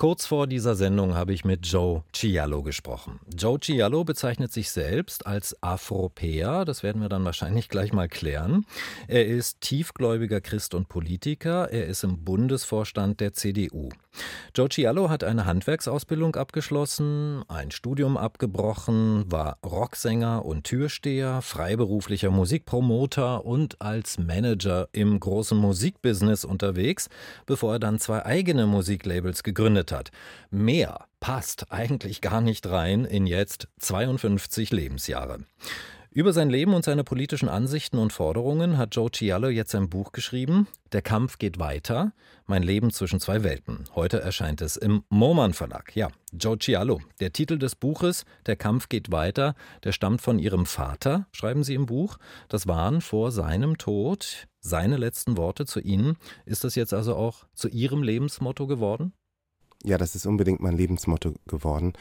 Kurz vor dieser Sendung habe ich mit Joe Ciallo gesprochen. Joe Ciallo bezeichnet sich selbst als Afropäer, das werden wir dann wahrscheinlich gleich mal klären. Er ist tiefgläubiger Christ und Politiker, er ist im Bundesvorstand der CDU. Joe Ciallo hat eine Handwerksausbildung abgeschlossen, ein Studium abgebrochen, war Rocksänger und Türsteher, freiberuflicher Musikpromoter und als Manager im großen Musikbusiness unterwegs, bevor er dann zwei eigene Musiklabels gegründet hat. Mehr passt eigentlich gar nicht rein in jetzt 52 Lebensjahre. Über sein Leben und seine politischen Ansichten und Forderungen hat Joe Ciallo jetzt ein Buch geschrieben. Der Kampf geht weiter. Mein Leben zwischen zwei Welten. Heute erscheint es im Moman Verlag. Ja, Joe Ciallo. Der Titel des Buches Der Kampf geht weiter. Der stammt von ihrem Vater, schreiben Sie im Buch. Das waren vor seinem Tod seine letzten Worte zu Ihnen. Ist das jetzt also auch zu Ihrem Lebensmotto geworden? Ja, das ist unbedingt mein Lebensmotto geworden,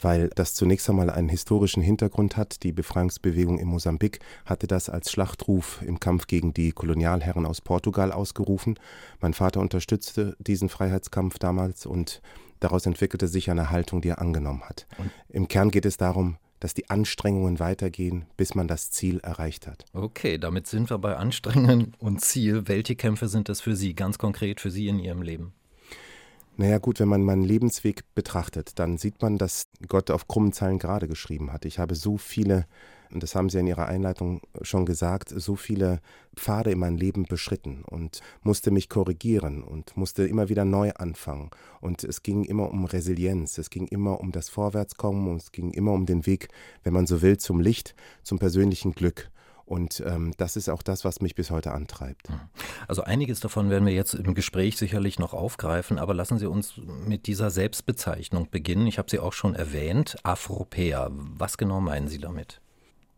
weil das zunächst einmal einen historischen Hintergrund hat. Die Befreiungsbewegung in Mosambik hatte das als Schlachtruf im Kampf gegen die Kolonialherren aus Portugal ausgerufen. Mein Vater unterstützte diesen Freiheitskampf damals und daraus entwickelte sich eine Haltung, die er angenommen hat. Und Im Kern geht es darum, dass die Anstrengungen weitergehen, bis man das Ziel erreicht hat. Okay, damit sind wir bei Anstrengungen und Ziel. Welche Kämpfe sind das für Sie, ganz konkret für Sie in Ihrem Leben? Naja gut, wenn man meinen Lebensweg betrachtet, dann sieht man, dass Gott auf krummen Zeilen gerade geschrieben hat. Ich habe so viele, und das haben Sie in Ihrer Einleitung schon gesagt, so viele Pfade in meinem Leben beschritten und musste mich korrigieren und musste immer wieder neu anfangen. Und es ging immer um Resilienz, es ging immer um das Vorwärtskommen und es ging immer um den Weg, wenn man so will, zum Licht, zum persönlichen Glück. Und ähm, das ist auch das, was mich bis heute antreibt. Also einiges davon werden wir jetzt im Gespräch sicherlich noch aufgreifen, aber lassen Sie uns mit dieser Selbstbezeichnung beginnen. Ich habe sie auch schon erwähnt, Afropäer. Was genau meinen Sie damit?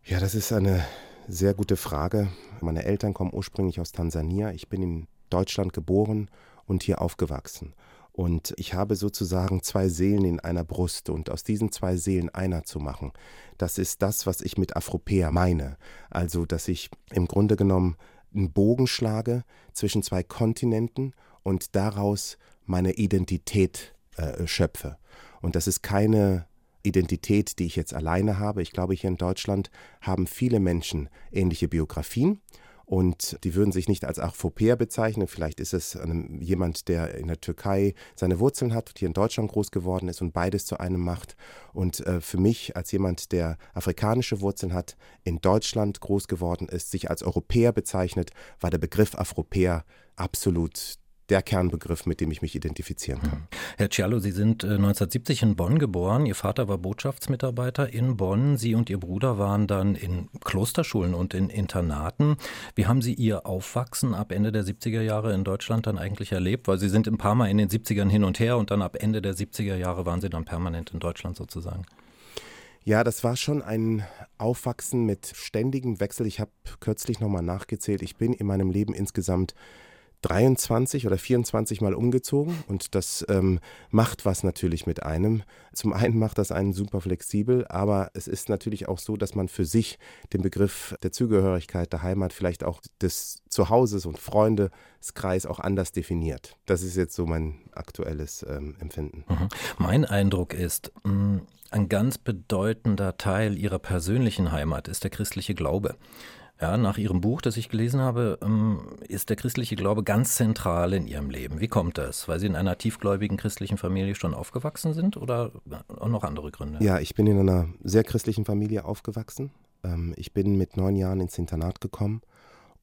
Ja, das ist eine sehr gute Frage. Meine Eltern kommen ursprünglich aus Tansania. Ich bin in Deutschland geboren und hier aufgewachsen. Und ich habe sozusagen zwei Seelen in einer Brust und aus diesen zwei Seelen einer zu machen, das ist das, was ich mit Afropäer meine. Also, dass ich im Grunde genommen einen Bogen schlage zwischen zwei Kontinenten und daraus meine Identität äh, schöpfe. Und das ist keine Identität, die ich jetzt alleine habe. Ich glaube, hier in Deutschland haben viele Menschen ähnliche Biografien und die würden sich nicht als Afropäer bezeichnen. Vielleicht ist es jemand, der in der Türkei seine Wurzeln hat, hier in Deutschland groß geworden ist und beides zu einem macht. Und äh, für mich als jemand, der afrikanische Wurzeln hat, in Deutschland groß geworden ist, sich als Europäer bezeichnet, war der Begriff Afropäer absolut der Kernbegriff, mit dem ich mich identifizieren kann. Hm. Herr Ciallo, Sie sind 1970 äh, in Bonn geboren. Ihr Vater war Botschaftsmitarbeiter in Bonn. Sie und Ihr Bruder waren dann in Klosterschulen und in Internaten. Wie haben Sie Ihr Aufwachsen ab Ende der 70er Jahre in Deutschland dann eigentlich erlebt? Weil Sie sind ein paar Mal in den 70ern hin und her und dann ab Ende der 70er Jahre waren Sie dann permanent in Deutschland sozusagen. Ja, das war schon ein Aufwachsen mit ständigem Wechsel. Ich habe kürzlich nochmal nachgezählt. Ich bin in meinem Leben insgesamt 23 oder 24 Mal umgezogen und das ähm, macht was natürlich mit einem. Zum einen macht das einen super flexibel, aber es ist natürlich auch so, dass man für sich den Begriff der Zugehörigkeit, der Heimat, vielleicht auch des Zuhauses und Freundeskreis auch anders definiert. Das ist jetzt so mein aktuelles ähm, Empfinden. Mhm. Mein Eindruck ist, mh, mm, ein ganz bedeutender Teil ihrer persönlichen Heimat ist der christliche Glaube. Ja, nach Ihrem Buch, das ich gelesen habe, ähm, ist der christliche Glaube ganz zentral in Ihrem Leben. Wie kommt das? Weil Sie in einer tiefgläubigen christlichen Familie schon aufgewachsen sind oder noch andere Gründe? Ja, ich bin in einer sehr christlichen Familie aufgewachsen. Ähm, ich bin mit neun Jahren ins Internat gekommen.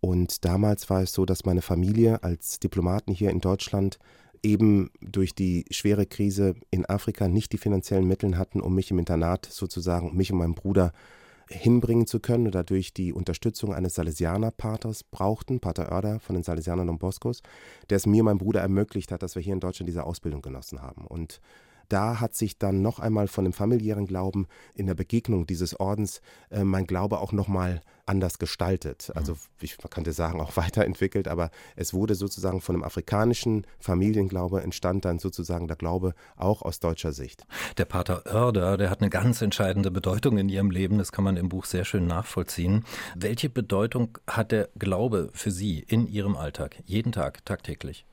Und damals war es so, dass meine Familie als Diplomaten hier in Deutschland eben durch die schwere Krise in Afrika nicht die finanziellen Mittel hatten, um mich im Internat sozusagen, mich und meinen Bruder hinbringen zu können und dadurch die Unterstützung eines Salesianer-Paters brauchten, Pater Oerder von den Salesianern und Boscos, der es mir, mein Bruder, ermöglicht hat, dass wir hier in Deutschland diese Ausbildung genossen haben. Und da hat sich dann noch einmal von dem familiären Glauben in der Begegnung dieses Ordens äh, mein Glaube auch nochmal anders gestaltet. Mhm. Also ich, man könnte sagen auch weiterentwickelt, aber es wurde sozusagen von einem afrikanischen Familienglaube entstand dann sozusagen der Glaube auch aus deutscher Sicht. Der Pater Oerder, der hat eine ganz entscheidende Bedeutung in Ihrem Leben, das kann man im Buch sehr schön nachvollziehen. Welche Bedeutung hat der Glaube für Sie in Ihrem Alltag, jeden Tag, tagtäglich?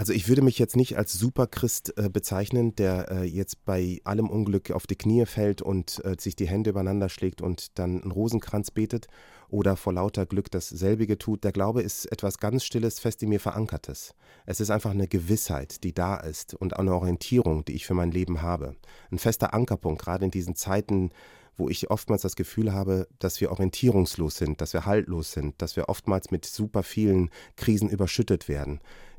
Also ich würde mich jetzt nicht als Superchrist äh, bezeichnen, der äh, jetzt bei allem Unglück auf die Knie fällt und äh, sich die Hände übereinander schlägt und dann einen Rosenkranz betet oder vor lauter Glück dasselbige tut. Der Glaube ist etwas ganz Stilles, fest in mir verankertes. Es ist einfach eine Gewissheit, die da ist und eine Orientierung, die ich für mein Leben habe. Ein fester Ankerpunkt, gerade in diesen Zeiten, wo ich oftmals das Gefühl habe, dass wir orientierungslos sind, dass wir haltlos sind, dass wir oftmals mit super vielen Krisen überschüttet werden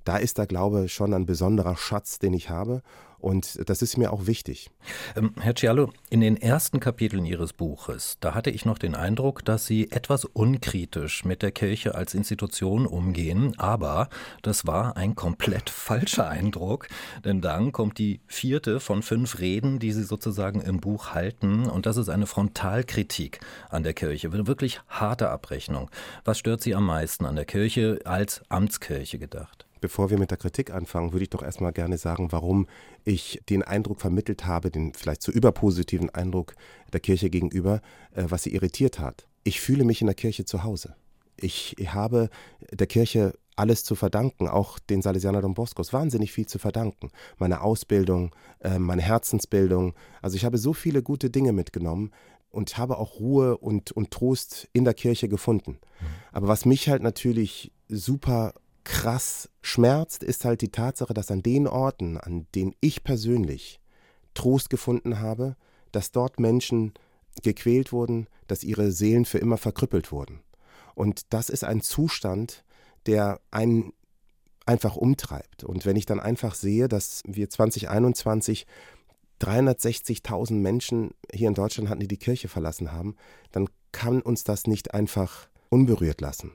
da ist der Glaube schon ein besonderer Schatz, den ich habe. Und das ist mir auch wichtig. Ähm, Herr Cialo, in den ersten Kapiteln Ihres Buches, da hatte ich noch den Eindruck, dass Sie etwas unkritisch mit der Kirche als Institution umgehen. Aber das war ein komplett falscher Eindruck, denn dann kommt die vierte von fünf Reden, die Sie sozusagen im Buch halten. Und das ist eine Frontalkritik an der Kirche, wirklich harte Abrechnung. Was stört Sie am meisten an der Kirche als Amtskirche gedacht? Bevor wir mit der Kritik anfangen, würde ich doch erstmal gerne sagen, warum ich den Eindruck vermittelt habe, den vielleicht zu überpositiven Eindruck der Kirche gegenüber, äh, was sie irritiert hat. Ich fühle mich in der Kirche zu Hause. Ich habe der Kirche alles zu verdanken, auch den Salesianer Don Boscos, wahnsinnig viel zu verdanken. Meine Ausbildung, äh, meine Herzensbildung. Also ich habe so viele gute Dinge mitgenommen und habe auch Ruhe und, und Trost in der Kirche gefunden. Mhm. Aber was mich halt natürlich super krass schmerzt, ist halt die Tatsache, dass an den Orten, an denen ich persönlich Trost gefunden habe, dass dort Menschen gequält wurden, dass ihre Seelen für immer verkrüppelt wurden. Und das ist ein Zustand, der einen einfach umtreibt. Und wenn ich dann einfach sehe, dass wir 2021 360.000 Menschen hier in Deutschland hatten, die die Kirche verlassen haben, dann kann uns das nicht einfach unberührt lassen.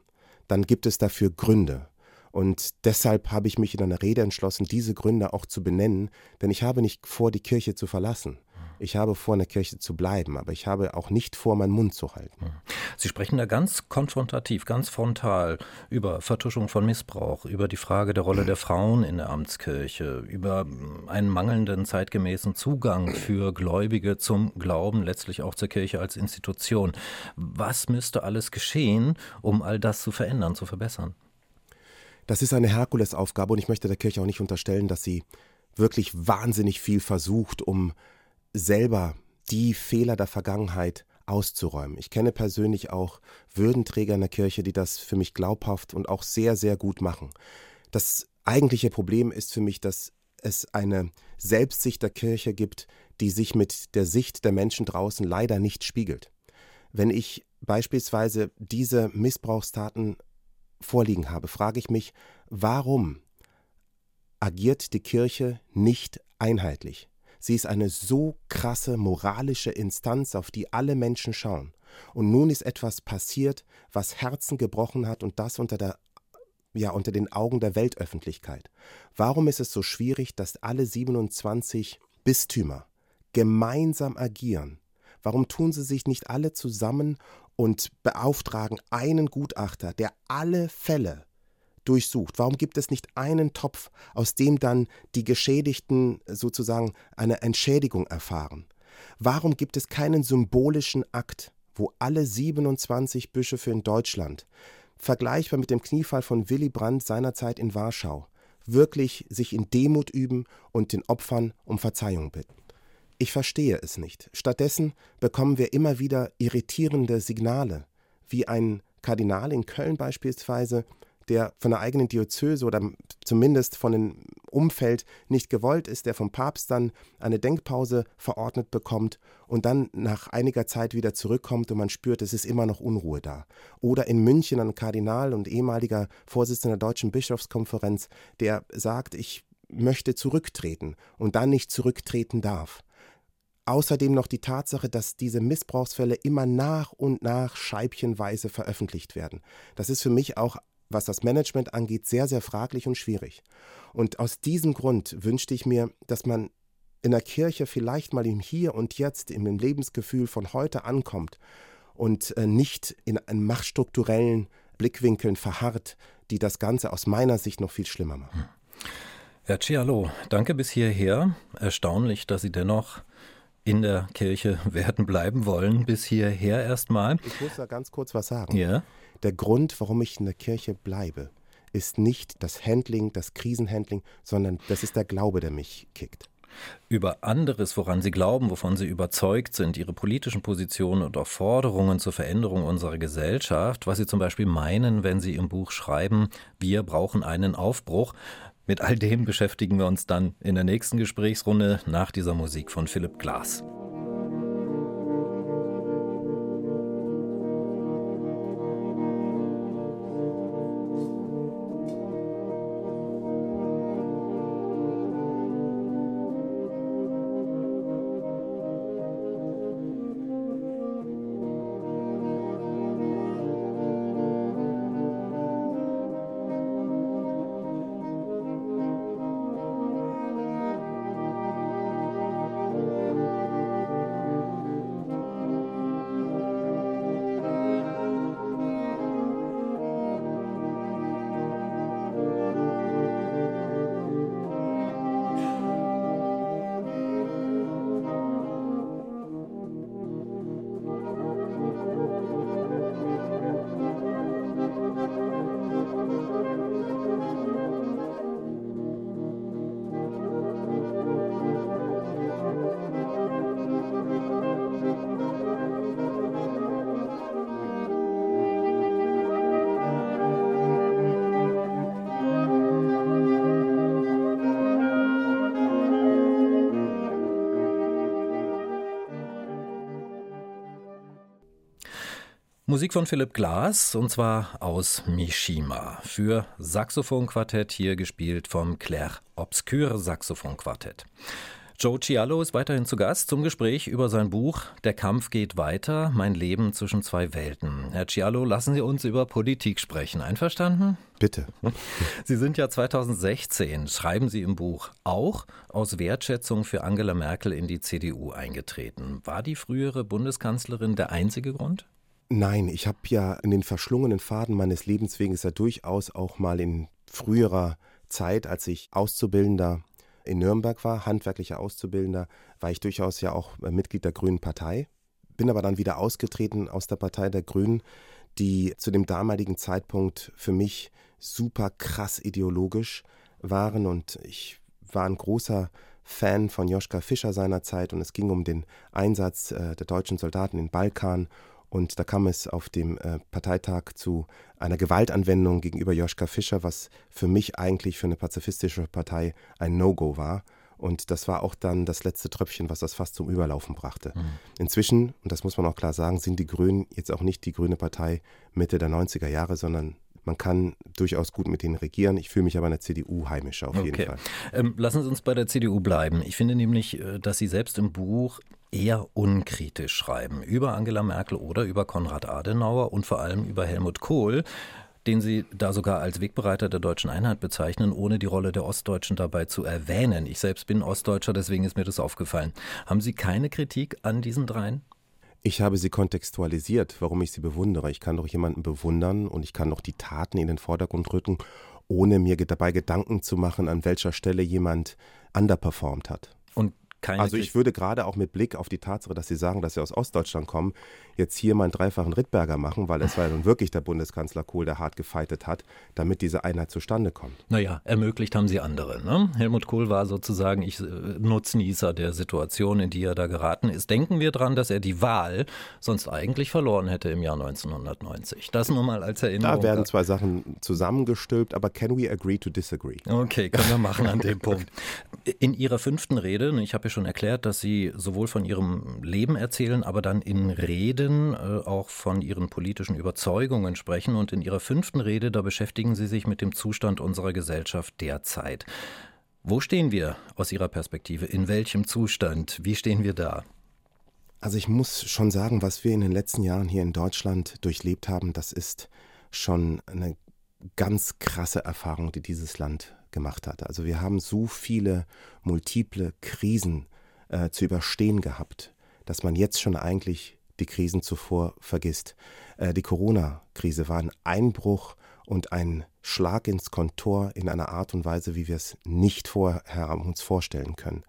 Dann gibt es dafür Gründe. Und deshalb habe ich mich in einer Rede entschlossen, diese Gründe auch zu benennen, denn ich habe nicht vor, die Kirche zu verlassen. Ich habe vor, in der Kirche zu bleiben, aber ich habe auch nicht vor, meinen Mund zu halten. Sie sprechen da ganz konfrontativ, ganz frontal über Vertuschung von Missbrauch, über die Frage der Rolle der Frauen in der Amtskirche, über einen mangelnden zeitgemäßen Zugang für Gläubige zum Glauben, letztlich auch zur Kirche als Institution. Was müsste alles geschehen, um all das zu verändern, zu verbessern? Das ist eine Herkulesaufgabe und ich möchte der Kirche auch nicht unterstellen, dass sie wirklich wahnsinnig viel versucht, um selber die Fehler der Vergangenheit auszuräumen. Ich kenne persönlich auch Würdenträger in der Kirche, die das für mich glaubhaft und auch sehr, sehr gut machen. Das eigentliche Problem ist für mich, dass es eine Selbstsicht der Kirche gibt, die sich mit der Sicht der Menschen draußen leider nicht spiegelt. Wenn ich beispielsweise diese Missbrauchstaten vorliegen habe, frage ich mich, warum agiert die Kirche nicht einheitlich? Sie ist eine so krasse moralische Instanz, auf die alle Menschen schauen. Und nun ist etwas passiert, was Herzen gebrochen hat und das unter der ja, unter den Augen der Weltöffentlichkeit. Warum ist es so schwierig, dass alle 27 Bistümer gemeinsam agieren? Warum tun sie sich nicht alle zusammen und beauftragen einen Gutachter, der alle Fälle durchsucht? Warum gibt es nicht einen Topf, aus dem dann die Geschädigten sozusagen eine Entschädigung erfahren? Warum gibt es keinen symbolischen Akt, wo alle 27 Bischöfe in Deutschland, vergleichbar mit dem Kniefall von Willy Brandt seinerzeit in Warschau, wirklich sich in Demut üben und den Opfern um Verzeihung bitten? Ich verstehe es nicht. Stattdessen bekommen wir immer wieder irritierende Signale, wie ein Kardinal in Köln beispielsweise, der von der eigenen Diözese oder zumindest von dem Umfeld nicht gewollt ist, der vom Papst dann eine Denkpause verordnet bekommt und dann nach einiger Zeit wieder zurückkommt und man spürt, es ist immer noch Unruhe da. Oder in München ein Kardinal und ehemaliger Vorsitzender der Deutschen Bischofskonferenz, der sagt, ich möchte zurücktreten und dann nicht zurücktreten darf. Außerdem noch die Tatsache, dass diese Missbrauchsfälle immer nach und nach scheibchenweise veröffentlicht werden. Das ist für mich auch, was das Management angeht, sehr, sehr fraglich und schwierig. Und aus diesem Grund wünschte ich mir, dass man in der Kirche vielleicht mal im Hier und Jetzt, im Lebensgefühl von heute ankommt und äh, nicht in machtstrukturellen Blickwinkeln verharrt, die das Ganze aus meiner Sicht noch viel schlimmer machen. Herr Cialo, danke bis hierher. Erstaunlich, dass Sie dennoch in der Kirche werden bleiben wollen, bis hierher erstmal. Ich muss da ganz kurz was sagen. Ja. Der Grund, warum ich in der Kirche bleibe, ist nicht das Handling, das Krisenhandling, sondern das ist der Glaube, der mich kickt. Über anderes, woran Sie glauben, wovon Sie überzeugt sind, Ihre politischen Positionen und auch Forderungen zur Veränderung unserer Gesellschaft, was Sie zum Beispiel meinen, wenn Sie im Buch schreiben, wir brauchen einen Aufbruch. Mit all dem beschäftigen wir uns dann in der nächsten Gesprächsrunde nach dieser Musik von Philipp Glass. Musik von Philipp Glass und zwar aus Mishima für Saxophonquartett, hier gespielt vom Claire Obscure Saxophonquartett. Joe Cialo ist weiterhin zu Gast zum Gespräch über sein Buch Der Kampf geht weiter, mein Leben zwischen zwei Welten. Herr Cialo, lassen Sie uns über Politik sprechen. Einverstanden? Bitte. Sie sind ja 2016, schreiben Sie im Buch, auch aus Wertschätzung für Angela Merkel in die CDU eingetreten. War die frühere Bundeskanzlerin der einzige Grund? Nein, ich habe ja in den verschlungenen Faden meines Lebensweges ja durchaus auch mal in früherer Zeit, als ich Auszubildender in Nürnberg war, handwerklicher Auszubildender, war ich durchaus ja auch äh, Mitglied der Grünen Partei, bin aber dann wieder ausgetreten aus der Partei der Grünen, die zu dem damaligen Zeitpunkt für mich super krass ideologisch waren. Und ich war ein großer Fan von Joschka Fischer seinerzeit. Und es ging um den Einsatz äh, der deutschen Soldaten in Balkan und da kam es auf dem äh, Parteitag zu einer Gewaltanwendung gegenüber Joschka Fischer, was für mich eigentlich für eine pazifistische Partei ein No-Go war. Und das war auch dann das letzte Tröpfchen, was das fast zum Überlaufen brachte. Mhm. Inzwischen, und das muss man auch klar sagen, sind die Grünen jetzt auch nicht die grüne Partei Mitte der 90er Jahre, sondern man kann durchaus gut mit denen regieren. Ich fühle mich aber in der CDU heimischer auf jeden Fall. Ähm, lassen Sie uns bei der CDU bleiben. Ich finde nämlich, äh, dass Sie selbst im Buch eher unkritisch schreiben über Angela Merkel oder über Konrad Adenauer und vor allem über Helmut Kohl den Sie da sogar als Wegbereiter der deutschen Einheit bezeichnen, ohne die Rolle der Ostdeutschen dabei zu erwähnen. Ich selbst bin Ostdeutscher, deswegen ist mir das aufgefallen. Haben Sie keine Kritik an diesen dreien? Ich habe sie kontextualisiert, warum ich sie bewundere. Ich kann doch jemanden bewundern und ich kann doch die Taten in den Vordergrund rücken, ohne mir dabei Gedanken zu machen, an welcher Stelle jemand underperformt hat. Keine also ich würde gerade auch mit Blick auf die Tatsache, dass Sie sagen, dass Sie aus Ostdeutschland kommen, jetzt hier mal einen dreifachen Rittberger machen, weil es war ja nun wirklich der Bundeskanzler Kohl, der hart gefeitet hat, damit diese Einheit zustande kommt. Naja, ermöglicht haben sie andere. Ne? Helmut Kohl war sozusagen ich, äh, Nutznießer der Situation, in die er da geraten ist. Denken wir dran, dass er die Wahl sonst eigentlich verloren hätte im Jahr 1990. Das nur mal als Erinnerung. Da werden zwei Sachen zusammengestülpt, aber can we agree to disagree? Okay, können wir machen an dem Punkt. In Ihrer fünften Rede, ich habe ja schon erklärt, dass Sie sowohl von Ihrem Leben erzählen, aber dann in Reden äh, auch von Ihren politischen Überzeugungen sprechen. Und in Ihrer fünften Rede, da beschäftigen Sie sich mit dem Zustand unserer Gesellschaft derzeit. Wo stehen wir aus Ihrer Perspektive? In welchem Zustand? Wie stehen wir da? Also ich muss schon sagen, was wir in den letzten Jahren hier in Deutschland durchlebt haben, das ist schon eine ganz krasse Erfahrung, die dieses Land gemacht hat. Also wir haben so viele multiple Krisen äh, zu überstehen gehabt, dass man jetzt schon eigentlich die Krisen zuvor vergisst. Äh, die Corona-Krise war ein Einbruch und ein Schlag ins Kontor in einer Art und Weise, wie wir es nicht vorher uns vorstellen können.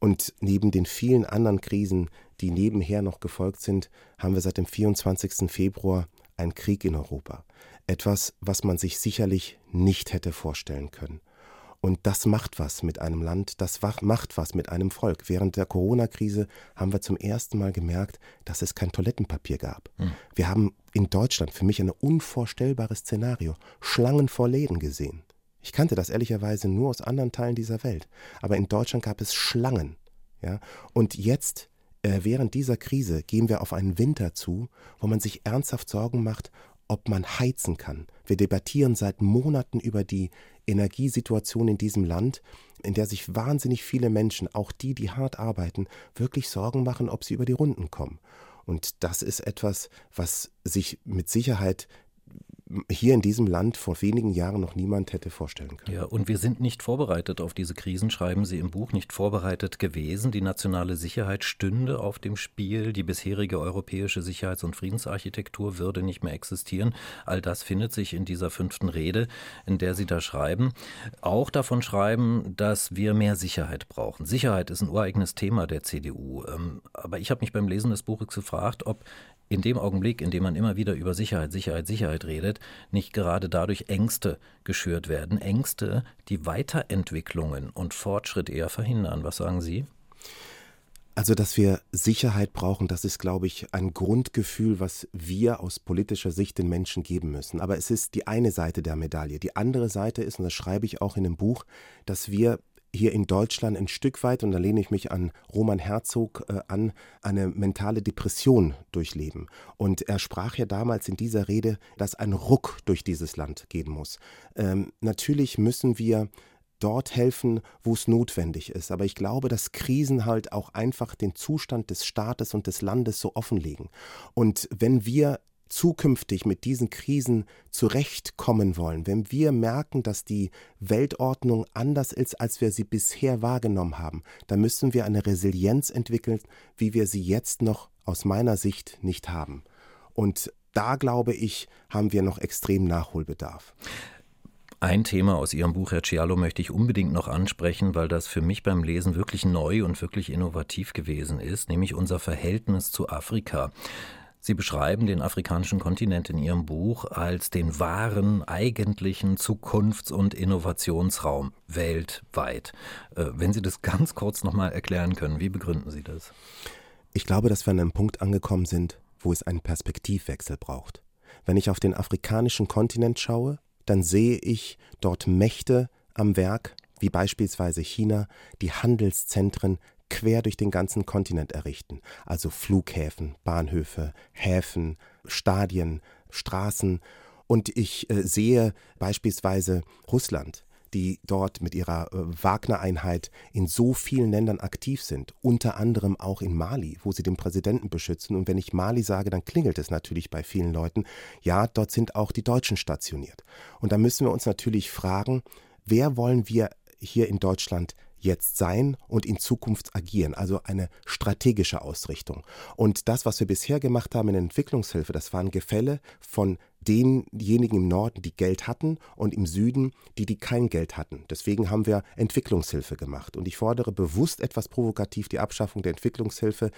Und neben den vielen anderen Krisen, die nebenher noch gefolgt sind, haben wir seit dem 24. Februar einen Krieg in Europa. etwas, was man sich sicherlich nicht hätte vorstellen können. Und das macht was mit einem Land, das macht was mit einem Volk. Während der Corona-Krise haben wir zum ersten Mal gemerkt, dass es kein Toilettenpapier gab. Hm. Wir haben in Deutschland, für mich ein unvorstellbares Szenario, Schlangen vor Läden gesehen. Ich kannte das ehrlicherweise nur aus anderen Teilen dieser Welt. Aber in Deutschland gab es Schlangen. Ja? Und jetzt, äh, während dieser Krise, gehen wir auf einen Winter zu, wo man sich ernsthaft Sorgen macht, ob man heizen kann. Wir debattieren seit Monaten über die Energiesituation in diesem Land, in der sich wahnsinnig viele Menschen, auch die, die hart arbeiten, wirklich Sorgen machen, ob sie über die Runden kommen. Und das ist etwas, was sich mit Sicherheit hier in diesem Land vor wenigen Jahren noch niemand hätte vorstellen können. Ja, und wir sind nicht vorbereitet auf diese Krisen, schreiben Sie im Buch, nicht vorbereitet gewesen. Die nationale Sicherheit stünde auf dem Spiel, die bisherige europäische Sicherheits- und Friedensarchitektur würde nicht mehr existieren. All das findet sich in dieser fünften Rede, in der Sie da schreiben. Auch davon schreiben, dass wir mehr Sicherheit brauchen. Sicherheit ist ein ureigenes Thema der CDU. Ähm, aber ich habe mich beim Lesen des Buches gefragt, ob in dem Augenblick, in dem man immer wieder über Sicherheit, Sicherheit, Sicherheit redet, nicht gerade dadurch Ängste geschürt werden. Ängste, die Weiterentwicklungen und Fortschritt eher verhindern. Was sagen Sie? Also, dass wir Sicherheit brauchen, das ist, glaube ich, ein Grundgefühl, was wir aus politischer Sicht den Menschen geben müssen. Aber es ist die eine Seite der Medaille. Die andere Seite ist, und das schreibe ich auch in dem Buch, dass wir hier in Deutschland ein Stück weit, und da lehne ich mich an Roman Herzog äh, an, eine mentale Depression durchleben. Und er sprach ja damals in dieser Rede, dass ein Ruck durch dieses Land gehen muss. Ähm, natürlich müssen wir dort helfen, wo es notwendig ist. Aber ich glaube, dass Krisen halt auch einfach den Zustand des Staates und des Landes so offenlegen. Und wenn wir zukünftig mit diesen Krisen zurechtkommen wollen, wenn wir merken, dass die Weltordnung anders ist, als wir sie bisher wahrgenommen haben, dann müssen wir eine Resilienz entwickeln, wie wir sie jetzt noch aus meiner Sicht nicht haben. Und da glaube ich, haben wir noch extrem Nachholbedarf. Ein Thema aus Ihrem Buch, Herr Cialo, möchte ich unbedingt noch ansprechen, weil das für mich beim Lesen wirklich neu und wirklich innovativ gewesen ist, nämlich unser Verhältnis zu Afrika. Sie beschreiben den afrikanischen Kontinent in Ihrem Buch als den wahren, eigentlichen Zukunfts- und Innovationsraum weltweit. Äh, wenn Sie das ganz kurz nochmal erklären können, wie begründen Sie das? Ich glaube, dass wir an einem Punkt angekommen sind, wo es einen Perspektivwechsel braucht. Wenn ich auf den afrikanischen Kontinent schaue, dann sehe ich dort Mächte am Werk, wie beispielsweise China, die Handelszentren quer durch den ganzen Kontinent errichten. Also Flughäfen, Bahnhöfe, Häfen, Stadien, Straßen. Und ich äh, sehe beispielsweise Russland, die dort mit ihrer äh, Wagner-Einheit in so vielen Ländern aktiv sind, unter anderem auch in Mali, wo sie den Präsidenten beschützen. Und wenn ich Mali sage, dann klingelt es natürlich bei vielen Leuten. Ja, dort sind auch die Deutschen stationiert. Und da müssen wir uns natürlich fragen, wer wollen wir hier in Deutschland jetzt sein und in Zukunft agieren, also eine strategische Ausrichtung. Und das, was wir bisher gemacht haben in der Entwicklungshilfe, das waren Gefälle von denjenigen im Norden, die Geld hatten und im Süden, die, die kein Geld hatten. Deswegen haben wir Entwicklungshilfe gemacht. Und ich fordere bewusst etwas provokativ die Abschaffung der Entwicklungshilfe,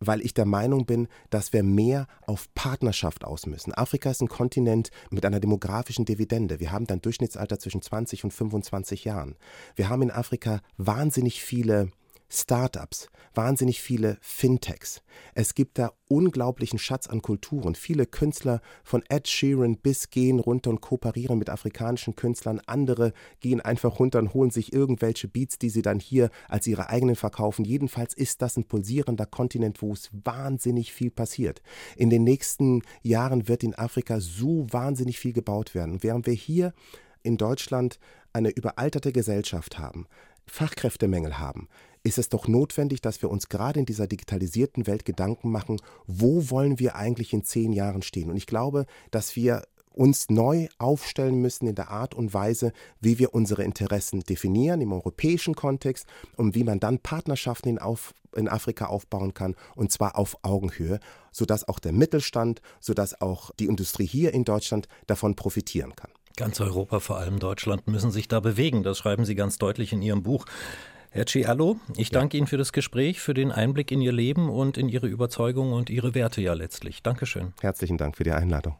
weil ich der Meinung bin, dass wir mehr auf Partnerschaft aus müssen. Afrika ist ein Kontinent mit einer demografischen Dividende. Wir haben ein Durchschnittsalter zwischen 20 und 25 Jahren. Wir haben in Afrika wahnsinnig viele Startups, wahnsinnig viele Fintechs. Es gibt da unglaublichen Schatz an Kulturen. Viele Künstler von Ed Sheeran bis gehen runter und kooperieren mit afrikanischen Künstlern. Andere gehen einfach runter und holen sich irgendwelche Beats, die sie dann hier als ihre eigenen verkaufen. Jedenfalls ist das ein pulsierender Kontinent, wo es wahnsinnig viel passiert. In den nächsten Jahren wird in Afrika so wahnsinnig viel gebaut werden. Während wir hier in Deutschland eine überalterte Gesellschaft haben, Fachkräftemängel haben, ist es doch notwendig, dass wir uns gerade in dieser digitalisierten Welt Gedanken machen, wo wollen wir eigentlich in zehn Jahren stehen. Und ich glaube, dass wir uns neu aufstellen müssen in der Art und Weise, wie wir unsere Interessen definieren im europäischen Kontext und wie man dann Partnerschaften in, auf, in Afrika aufbauen kann und zwar auf Augenhöhe, sodass auch der Mittelstand, sodass auch die Industrie hier in Deutschland davon profitieren kann. Ganz Europa, vor allem Deutschland, müssen sich da bewegen. Das schreiben Sie ganz deutlich in Ihrem Buch. Herr Ciallo, ich danke Ihnen für das Gespräch, für den Einblick in Ihr Leben und in Ihre Überzeugung und Ihre Werte ja letztlich. Dankeschön. Herzlichen Dank für die Einladung.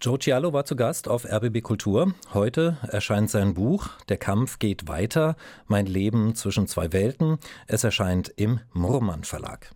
Joe Cialo war zu Gast auf RBB Kultur. Heute erscheint sein Buch Der Kampf geht weiter. Mein Leben zwischen zwei Welten. Es erscheint im Murmann Verlag.